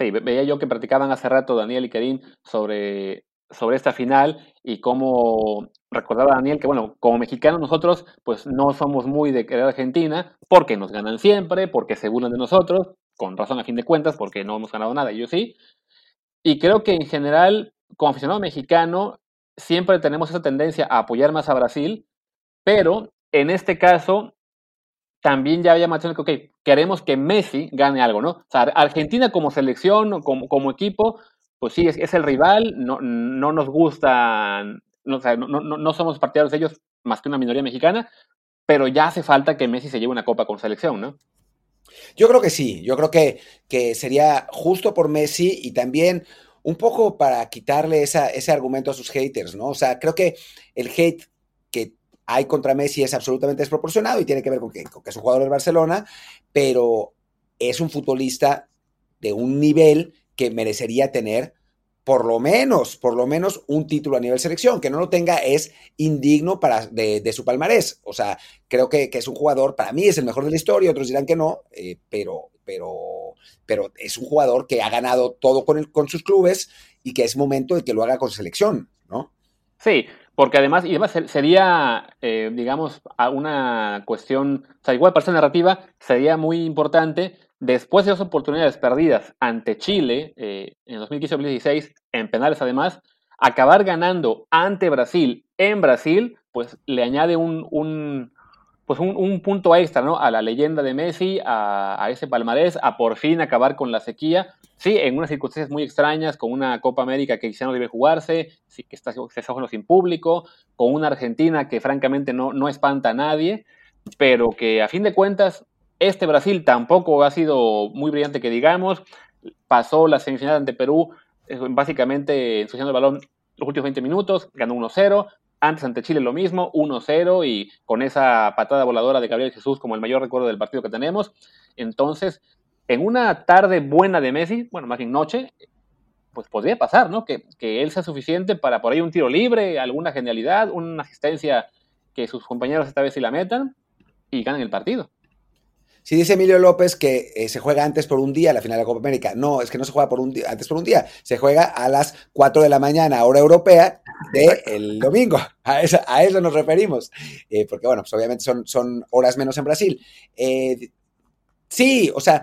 sí, veía yo que practicaban hace rato Daniel y Kerim sobre, sobre esta final y cómo recordaba Daniel que, bueno, como mexicanos nosotros, pues no somos muy de querer Argentina, porque nos ganan siempre, porque se burlan de nosotros, con razón a fin de cuentas, porque no hemos ganado nada, ellos sí. Y creo que en general, como aficionado mexicano, siempre tenemos esa tendencia a apoyar más a Brasil, pero en este caso también ya había mencionado que, ok, queremos que Messi gane algo, ¿no? O sea, Argentina como selección o como, como equipo, pues sí, es, el rival, no, no nos gusta, no, o sea, no, no, no, somos partidarios de ellos más que una minoría mexicana, pero ya hace falta que Messi se lleve una copa con selección, ¿no? Yo creo que sí, yo creo que, que sería justo por Messi y también un poco para quitarle esa, ese argumento a sus haters, ¿no? O sea, creo que el hate que hay contra Messi es absolutamente desproporcionado y tiene que ver con que, es un jugador del Barcelona, pero es un futbolista de un nivel que merecería tener por lo menos, por lo menos un título a nivel selección. Que no lo tenga es indigno para, de, su palmarés. O sea, creo que, es un jugador, para mí es el mejor de la historia, otros dirán que no, eh, pero, pero, pero es un jugador que ha ganado todo con, con sus clubes y que es momento de que lo haga con selección, ¿no? Sí, porque además, y además sería, eh, digamos, una cuestión, o sea, igual para narrativa, sería muy importante Después de dos oportunidades perdidas ante Chile eh, en 2015-2016, en penales además, acabar ganando ante Brasil en Brasil, pues le añade un, pues un, punto extra ¿no? a la leyenda de Messi, a, ese palmarés, a por fin acabar con la sequía. Sí, en unas circunstancias muy extrañas, con una Copa América que quizá no debe jugarse, sí, que está, está sin público, con una Argentina que francamente no, no espanta a nadie, pero que a fin de cuentas este Brasil tampoco ha sido muy brillante que digamos. Pasó la semifinal ante Perú, eh, básicamente ensuciando el balón los últimos 20 minutos, ganó 1-0. Antes ante Chile lo mismo, 1-0 y con esa patada voladora de Gabriel Jesús como el mayor recuerdo del partido que tenemos. Entonces, en una tarde buena de Messi, bueno, más bien noche, pues podría pasar, ¿no? Que, que él sea suficiente para por ahí un tiro libre, alguna genialidad, una asistencia que sus compañeros esta vez sí la metan y ganen el partido. Si dice Emilio López que eh, se juega antes por un día la final de la Copa América, no, es que no se juega por un día, antes por un día, se juega a las 4 de la mañana, hora europea, del domingo. A eso, a eso nos referimos. Eh, porque, bueno, pues obviamente son, son horas menos en Brasil. Eh, sí, o sea,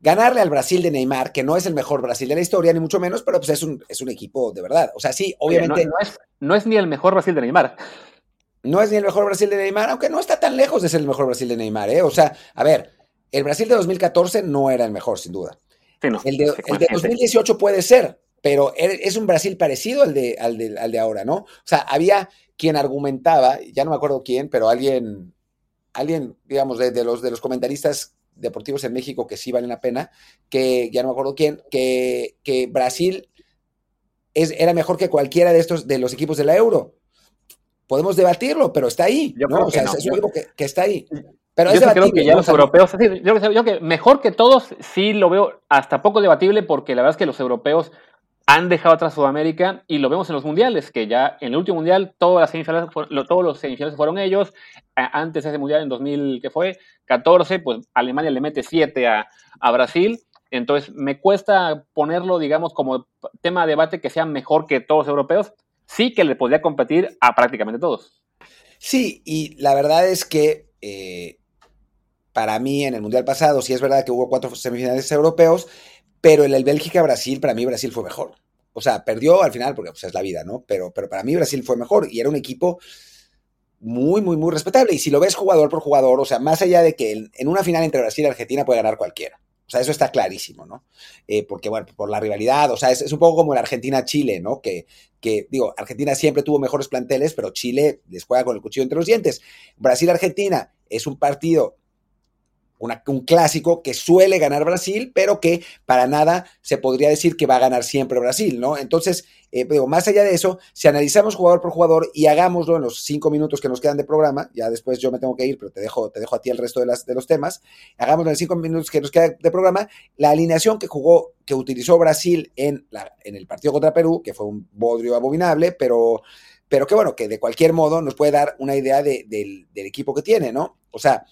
ganarle al Brasil de Neymar, que no es el mejor Brasil de la historia, ni mucho menos, pero pues es un, es un equipo de verdad. O sea, sí, obviamente. no, es, no es ni el mejor Brasil de Neymar. No es ni el mejor Brasil de Neymar, aunque no está tan lejos de ser el mejor Brasil de Neymar, ¿eh? O sea, a ver, el Brasil de 2014 no era el mejor, sin duda. el, de, 2018 puede ser, pero es un Brasil parecido al de, al, de, al de ahora, ¿no? O sea, había quien argumentaba, ya no me acuerdo quién, pero alguien, alguien, digamos, de, los, de los comentaristas deportivos en México que sí valen la pena, que ya no me acuerdo quién, que, que Brasil es, era mejor que cualquiera de estos, de los equipos de la Euro podemos debatirlo, pero está ahí. Yo ¿no? o sea, es un que, está ahí. Pero yo creo que ya los europeos, yo, creo que mejor que todos, sí lo veo hasta poco debatible, porque la verdad es que los europeos han dejado atrás Sudamérica y lo vemos en los mundiales, que ya en el último mundial todas las semifinales, todos los semifinales fueron ellos. Antes de ese mundial en 2000, que fue 14, pues Alemania le mete 7 a, a Brasil. Entonces me cuesta ponerlo, digamos, como tema de debate que sea mejor que todos los europeos, sí que le podría competir a prácticamente todos. Sí, y la verdad es que eh, para mí en el Mundial pasado sí es verdad que hubo cuatro semifinales europeos, pero en el Bélgica-Brasil, para mí Brasil fue mejor. O sea, perdió al final porque pues, es la vida, ¿no? Pero, pero para mí Brasil fue mejor y era un equipo muy, muy, muy respetable. Y si lo ves jugador por jugador, o sea, más allá de que en una final entre Brasil y Argentina puede ganar cualquiera. O sea, eso está clarísimo, ¿no? Eh, porque, bueno, por la rivalidad, o sea, es, un poco como el Argentina-Chile, ¿no? Que, que, digo, Argentina siempre tuvo mejores planteles, pero Chile les juega con el cuchillo entre los dientes. Brasil-Argentina es un partido un clásico que suele ganar Brasil, pero que para nada se podría decir que va a ganar siempre Brasil, ¿no? Entonces, eh, más allá de eso, si analizamos jugador por jugador y hagámoslo en los cinco minutos que nos quedan de programa, ya después yo me tengo que ir, pero te dejo, te dejo a ti el resto de, las, de los temas, hagámoslo en los cinco minutos que nos quedan de programa, la alineación que jugó, que utilizó Brasil en, la, en el partido contra Perú, que fue un bodrio abominable, pero, pero que bueno, que de cualquier modo nos puede dar una idea del, del equipo que tiene, ¿no? O sea,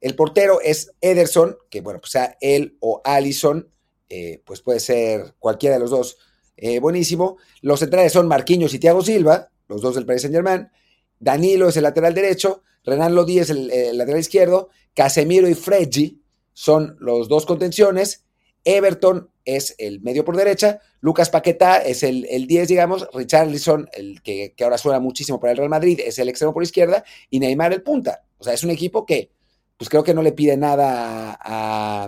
el portero es Ederson, que bueno, pues sea él o Allison, eh, pues puede ser cualquiera de los dos, eh, buenísimo. Los centrales son Marquinhos y Thiago Silva, los dos del Paris Saint Germain. Danilo es el lateral derecho, Renan Lodi es el, lateral izquierdo, Casemiro y Freggi son los dos contenciones, Everton es el medio por derecha, Lucas Paquetá es el, el 10, digamos, Richarlison, el que, que, ahora suena muchísimo para el Real Madrid, es el extremo por izquierda, y Neymar el punta. O sea, es un equipo que pues creo que no le pide nada a,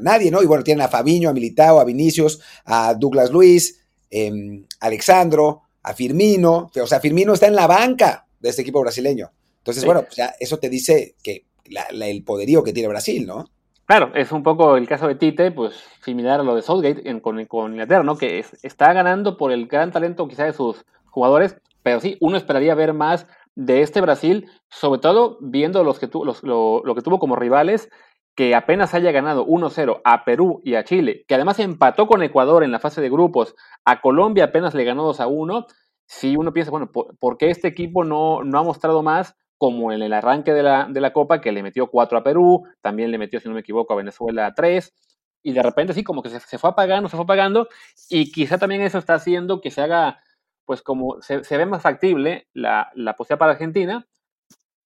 nadie, ¿no? Y bueno, tienen a Fabiño, a Militao, a Vinicius, a Douglas Luis, eh, Alexandro, a Firmino, o sea, Firmino está en la banca de este equipo brasileño. Entonces, bueno, pues ya eso te dice que el poderío que tiene Brasil, ¿no? Claro, es un poco el caso de Tite, pues similar a lo de Southgate con, con, Inglaterra, ¿no? Que está ganando por el gran talento quizá de sus jugadores, pero sí, uno esperaría ver más de este Brasil, sobre todo viendo los que lo, que tuvo como rivales, que apenas haya ganado 1-0 a Perú y a Chile, que además empató con Ecuador en la fase de grupos, a Colombia apenas le ganó 2-1, si uno piensa, bueno, ¿por, qué este equipo no, no ha mostrado más? como en el arranque de la, de la Copa, que le metió 4 a Perú, también le metió, si no me equivoco, a Venezuela 3, y de repente sí, como que se, se, fue apagando, se fue apagando, y quizá también eso está haciendo que se haga pues como se, ve más factible la, la posibilidad para Argentina,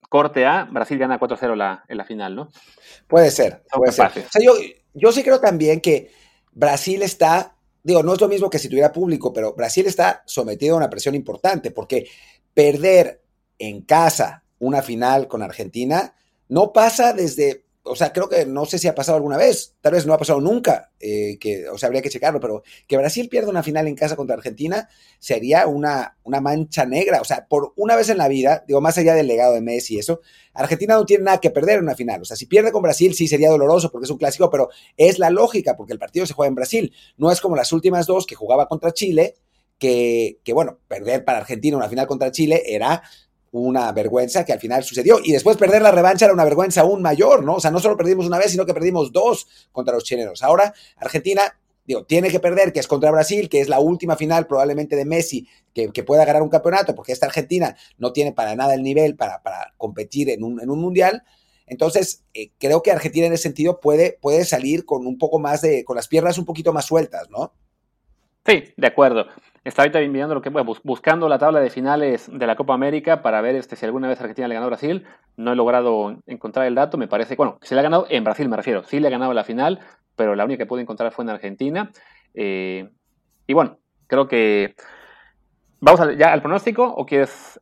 corte A, Brasil gana 4-0 en la final, ¿no? Puede ser, puede ser. O sea, yo, yo sí creo también que Brasil está, digo, no es lo mismo que si tuviera público, pero Brasil está sometido a una presión importante, porque perder en casa una final con Argentina no pasa desde o sea, creo que no sé si ha pasado alguna vez, tal vez no ha pasado nunca, eh, que, o sea, habría que checarlo, pero que Brasil pierda una final en casa contra Argentina sería una, una mancha negra, o sea, por una vez en la vida, digo, más allá del legado de Messi y eso, Argentina no tiene nada que perder en una final, o sea, si pierde con Brasil sí sería doloroso porque es un clásico, pero es la lógica, porque el partido se juega en Brasil, no es como las últimas dos que jugaba contra Chile, que, que bueno, perder para Argentina una final contra Chile era una vergüenza que al final sucedió. Y después perder la revancha era una vergüenza aún mayor, ¿no? O sea, no solo perdimos una vez, sino que perdimos dos contra los chilenos. Ahora, Argentina, digo, tiene que perder, que es contra Brasil, que es la última final probablemente de Messi, que, pueda ganar un campeonato, porque esta Argentina no tiene para nada el nivel para, competir en un, mundial. Entonces, eh, creo que Argentina en ese sentido puede, puede salir con un poco más de, con las piernas un poquito más sueltas, ¿no? Sí, de acuerdo. Está ahorita mirando lo que buscando la tabla de finales de la Copa América para ver este, si alguna vez Argentina le ganó a Brasil. No he logrado encontrar el dato. Me parece, bueno, se le ha ganado en Brasil, me refiero. Sí le ha ganado la final, pero la única que pude encontrar fue en Argentina. Eh, y bueno, creo que. ¿Vamos ya al pronóstico o quieres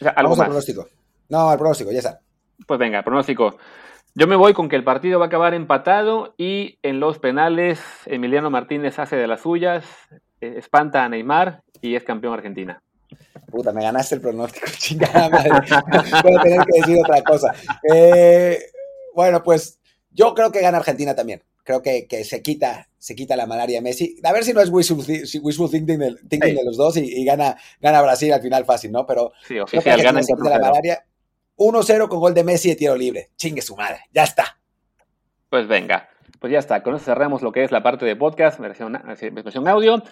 algo Vamos al pronóstico. No, al pronóstico, ya está. Pues venga, pronóstico. Yo me voy con que el partido va a acabar empatado y en los penales Emiliano Martínez hace de las suyas, espanta a Neymar y es campeón Argentina. Puta, me ganaste el pronóstico, chingada madre. Voy a tener que decir otra cosa. Eh, bueno, pues yo creo que gana Argentina también. Creo que, que, se quita se quita la malaria Messi. A ver si no es wishful, thinking, de, de, los dos y, gana, gana Brasil al final fácil, ¿no? Pero sí, oficial, gana se quita la malaria. 1-0 con gol de Messi de tiro libre. Chingue su madre. Ya está. Pues venga. Pues ya está. Con eso cerramos lo que es la parte de podcast, versión, versión audio.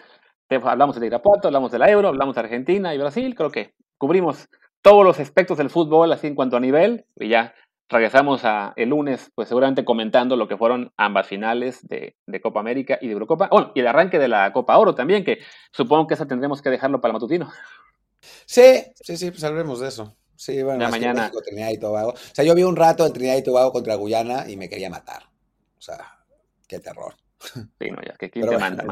Hablamos de Irapuato, hablamos de la Euro, hablamos de Argentina y Brasil. Creo que cubrimos todos los aspectos del fútbol, así en cuanto a nivel. Y ya regresamos a el lunes, pues seguramente comentando lo que fueron ambas finales de, de, Copa América y de Eurocopa. Bueno, y el arranque de la Copa Oro también, que supongo que esa tendremos que dejarlo para el matutino. Sí, sí, sí, pues hablemos de eso. Sí, bueno, la mañana. Trinidad y Tobago. O sea, yo vi un rato en Trinidad y Tobago contra Guyana y me quería matar. O sea, qué terror. Sí, no, ya, que quién te manda,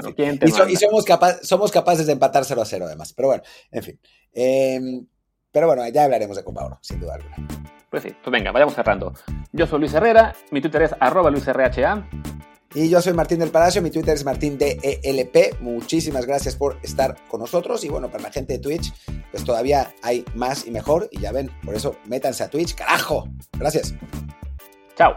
y, somos, somos capaces de empatar 0 a 0 además. Pero bueno, en fin. Em, Pero bueno, ya hablaremos de Copa Oro, sin duda alguna. Pues sí, pues venga, vayamos cerrando. Yo soy Luis Herrera, mi Twitter es arroba luisrha. Y yo soy Martín del Palacio, mi Twitter es martindelp. Muchísimas gracias por estar con nosotros. Y bueno, para la gente de Twitch, pues todavía hay más y mejor. Y ya ven, por eso métanse a Twitch, carajo. Gracias. Chao.